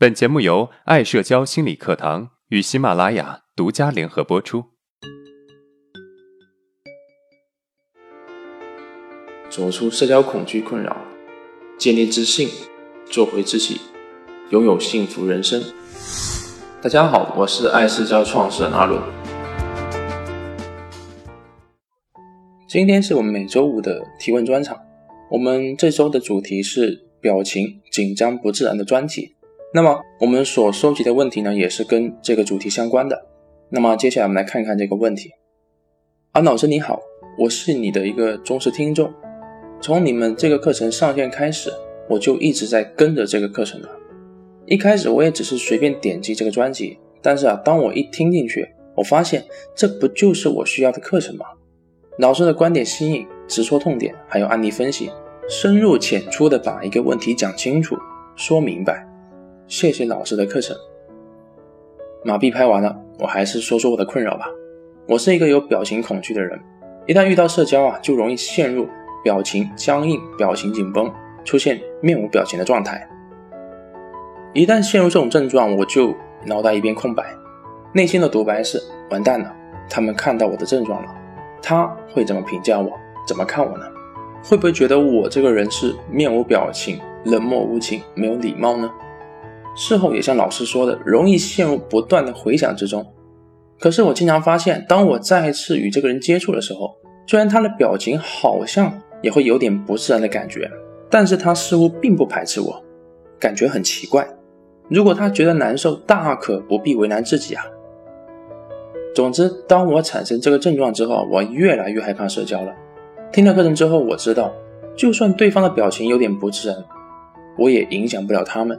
本节目由爱社交心理课堂与喜马拉雅独家联合播出。走出社交恐惧困扰，建立自信，做回自己，拥有幸福人生。大家好，我是爱社交创始人阿伦。今天是我们每周五的提问专场，我们这周的主题是表情紧张不自然的专题。那么我们所收集的问题呢，也是跟这个主题相关的。那么接下来我们来看看这个问题。安老师你好，我是你的一个忠实听众，从你们这个课程上线开始，我就一直在跟着这个课程了。一开始我也只是随便点击这个专辑，但是啊，当我一听进去，我发现这不就是我需要的课程吗？老师的观点新颖，直戳痛点，还有案例分析，深入浅出的把一个问题讲清楚、说明白。谢谢老师的课程。马屁拍完了，我还是说说我的困扰吧。我是一个有表情恐惧的人，一旦遇到社交啊，就容易陷入表情僵硬、表情紧绷，出现面无表情的状态。一旦陷入这种症状，我就脑袋一片空白，内心的独白是：完蛋了，他们看到我的症状了，他会怎么评价我？怎么看我呢？会不会觉得我这个人是面无表情、冷漠无情、没有礼貌呢？事后也像老师说的，容易陷入不断的回想之中。可是我经常发现，当我再次与这个人接触的时候，虽然他的表情好像也会有点不自然的感觉，但是他似乎并不排斥我，感觉很奇怪。如果他觉得难受，大可不必为难自己啊。总之，当我产生这个症状之后，我越来越害怕社交了。听了课程之后，我知道，就算对方的表情有点不自然，我也影响不了他们。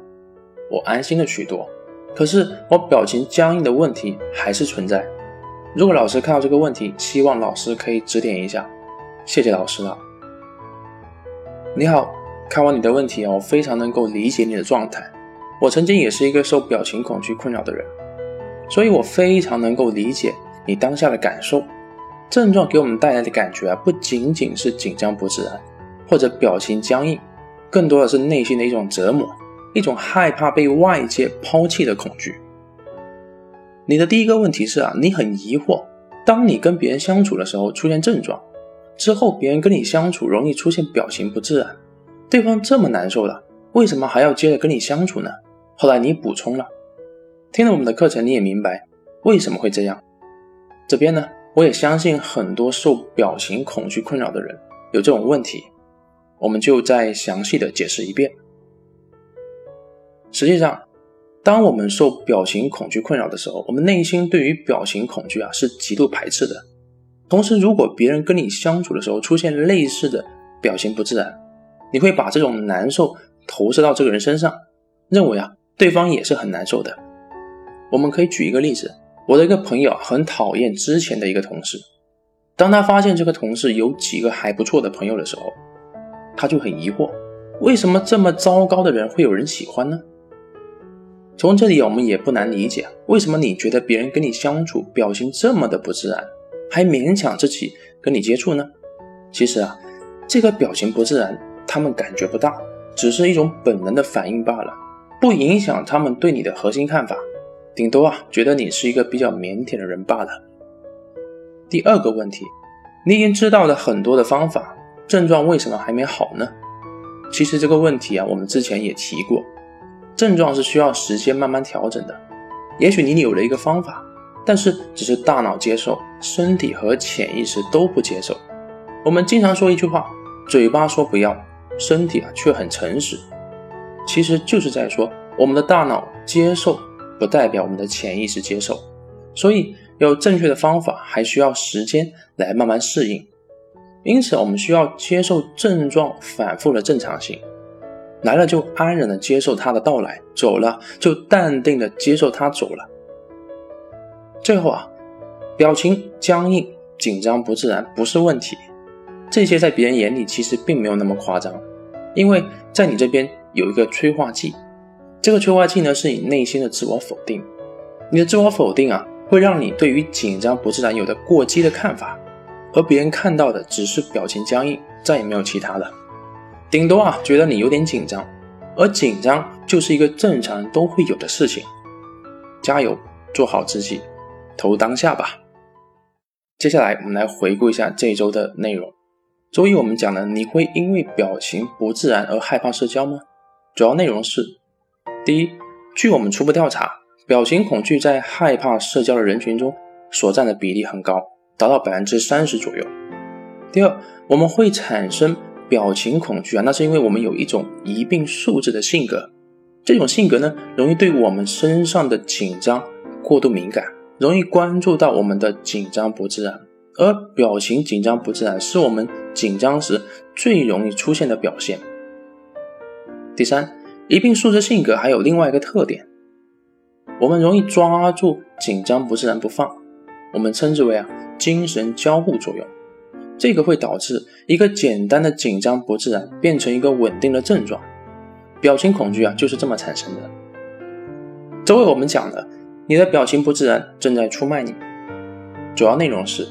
我安心了许多，可是我表情僵硬的问题还是存在。如果老师看到这个问题，希望老师可以指点一下，谢谢老师了。你好，看完你的问题啊，我非常能够理解你的状态。我曾经也是一个受表情恐惧困扰的人，所以我非常能够理解你当下的感受。症状给我们带来的感觉啊，不仅仅是紧张不自然，或者表情僵硬，更多的是内心的一种折磨。一种害怕被外界抛弃的恐惧。你的第一个问题是啊，你很疑惑，当你跟别人相处的时候出现症状，之后别人跟你相处容易出现表情不自然，对方这么难受了，为什么还要接着跟你相处呢？后来你补充了，听了我们的课程你也明白为什么会这样。这边呢，我也相信很多受表情恐惧困扰的人有这种问题，我们就再详细的解释一遍。实际上，当我们受表情恐惧困扰的时候，我们内心对于表情恐惧啊是极度排斥的。同时，如果别人跟你相处的时候出现类似的表情不自然，你会把这种难受投射到这个人身上，认为啊对方也是很难受的。我们可以举一个例子，我的一个朋友很讨厌之前的一个同事，当他发现这个同事有几个还不错的朋友的时候，他就很疑惑，为什么这么糟糕的人会有人喜欢呢？从这里我们也不难理解，为什么你觉得别人跟你相处表情这么的不自然，还勉强自己跟你接触呢？其实啊，这个表情不自然，他们感觉不大，只是一种本能的反应罢了，不影响他们对你的核心看法，顶多啊觉得你是一个比较腼腆的人罢了。第二个问题，你已经知道了很多的方法，症状为什么还没好呢？其实这个问题啊，我们之前也提过。症状是需要时间慢慢调整的，也许你有了一个方法，但是只是大脑接受，身体和潜意识都不接受。我们经常说一句话，嘴巴说不要，身体啊却很诚实，其实就是在说我们的大脑接受不代表我们的潜意识接受，所以有正确的方法还需要时间来慢慢适应。因此，我们需要接受症状反复的正常性。来了就安然的接受他的到来，走了就淡定的接受他走了。最后啊，表情僵硬、紧张不自然不是问题，这些在别人眼里其实并没有那么夸张，因为在你这边有一个催化剂，这个催化剂呢是你内心的自我否定，你的自我否定啊会让你对于紧张不自然有的过激的看法，而别人看到的只是表情僵硬，再也没有其他的。顶多啊，觉得你有点紧张，而紧张就是一个正常人都会有的事情。加油，做好自己，投当下吧。接下来我们来回顾一下这一周的内容。周一我们讲了，你会因为表情不自然而害怕社交吗？主要内容是：第一，据我们初步调查，表情恐惧在害怕社交的人群中所占的比例很高，达到百分之三十左右。第二，我们会产生表情恐惧啊，那是因为我们有一种疑病素质的性格，这种性格呢，容易对我们身上的紧张过度敏感，容易关注到我们的紧张不自然。而表情紧张不自然是我们紧张时最容易出现的表现。第三，疑病素质性格还有另外一个特点，我们容易抓住紧张不自然不放，我们称之为啊精神交互作用。这个会导致一个简单的紧张不自然变成一个稳定的症状。表情恐惧啊就是这么产生的。这位我们讲了，你的表情不自然正在出卖你。主要内容是。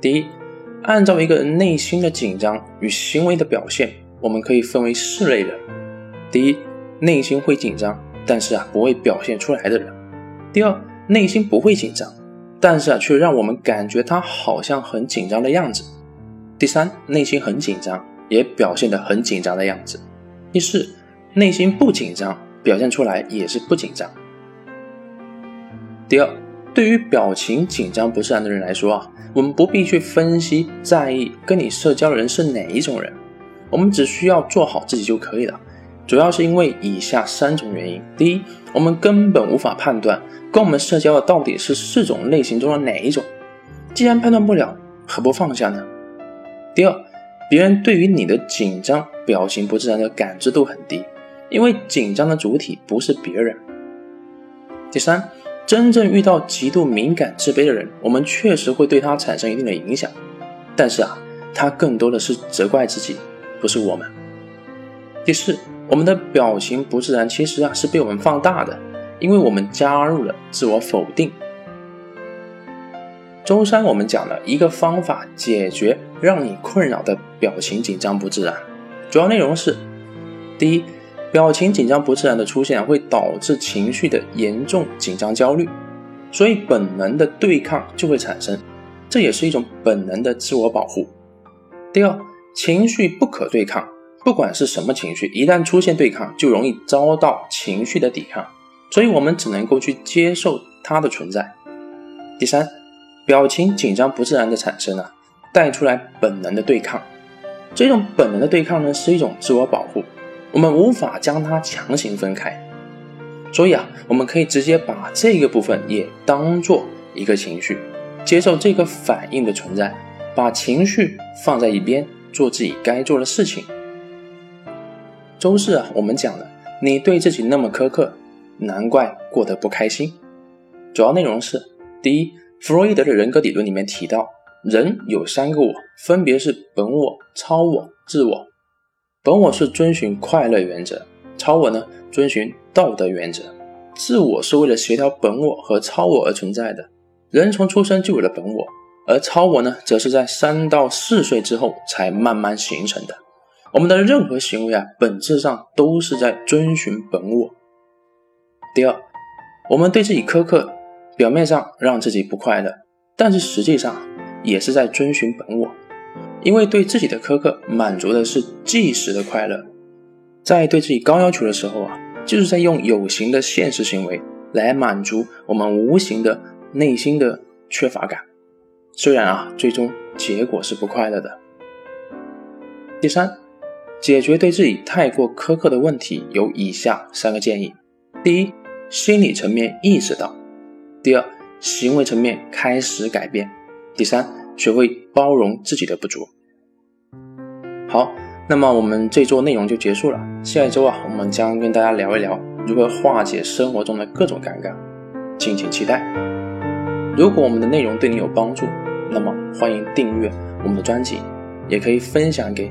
第一，按照一个人内心的紧张与行为的表现，我们可以分为四类人：第一，内心会紧张，但是啊不会表现出来的人；第二，内心不会紧张，但是啊却让我们感觉他好像很紧张的样子；第三，内心很紧张，也表现得很紧张的样子；第四，内心不紧张，表现出来也是不紧张。第二。对于表情紧张不自然的人来说啊，我们不必去分析在意跟你社交的人是哪一种人，我们只需要做好自己就可以了。主要是因为以下三种原因：第一，我们根本无法判断跟我们社交的到底是四种类型中的哪一种，既然判断不了，何不放下呢？第二，别人对于你的紧张表情不自然的感知度很低，因为紧张的主体不是别人。第三。真正遇到极度敏感、自卑的人，我们确实会对他产生一定的影响，但是啊，他更多的是责怪自己，不是我们。第四，我们的表情不自然，其实啊是被我们放大的，因为我们加入了自我否定。周三我们讲了一个方法解决让你困扰的表情紧张不自然，主要内容是：第一。表情紧张不自然的出现会导致情绪的严重紧张焦虑，所以本能的对抗就会产生，这也是一种本能的自我保护。第二，情绪不可对抗，不管是什么情绪，一旦出现对抗，就容易遭到情绪的抵抗，所以我们只能够去接受它的存在。第三，表情紧张不自然的产生啊，带出来本能的对抗，这种本能的对抗呢，是一种自我保护。我们无法将它强行分开，所以啊，我们可以直接把这个部分也当做一个情绪，接受这个反应的存在，把情绪放在一边，做自己该做的事情。周四啊，我们讲了，你对自己那么苛刻，难怪过得不开心。主要内容是：第一，弗洛伊德的人格理论里面提到，人有三个我，分别是本我、超我、自我。本我是遵循快乐原则，超我呢遵循道德原则，自我是为了协调本我和超我而存在的。人从出生就有了本我，而超我呢，则是在三到四岁之后才慢慢形成的。我们的任何行为啊，本质上都是在遵循本我。第二，我们对自己苛刻，表面上让自己不快乐，但是实际上也是在遵循本我。因为对自己的苛刻满足的是即时的快乐，在对自己高要求的时候啊，就是在用有形的现实行为来满足我们无形的内心的缺乏感。虽然啊，最终结果是不快乐的。第三，解决对自己太过苛刻的问题有以下三个建议：第一，心理层面意识到；第二，行为层面开始改变；第三。学会包容自己的不足。好，那么我们这周内容就结束了。下一周啊，我们将跟大家聊一聊如何化解生活中的各种尴尬，敬请期待。如果我们的内容对你有帮助，那么欢迎订阅我们的专辑，也可以分享给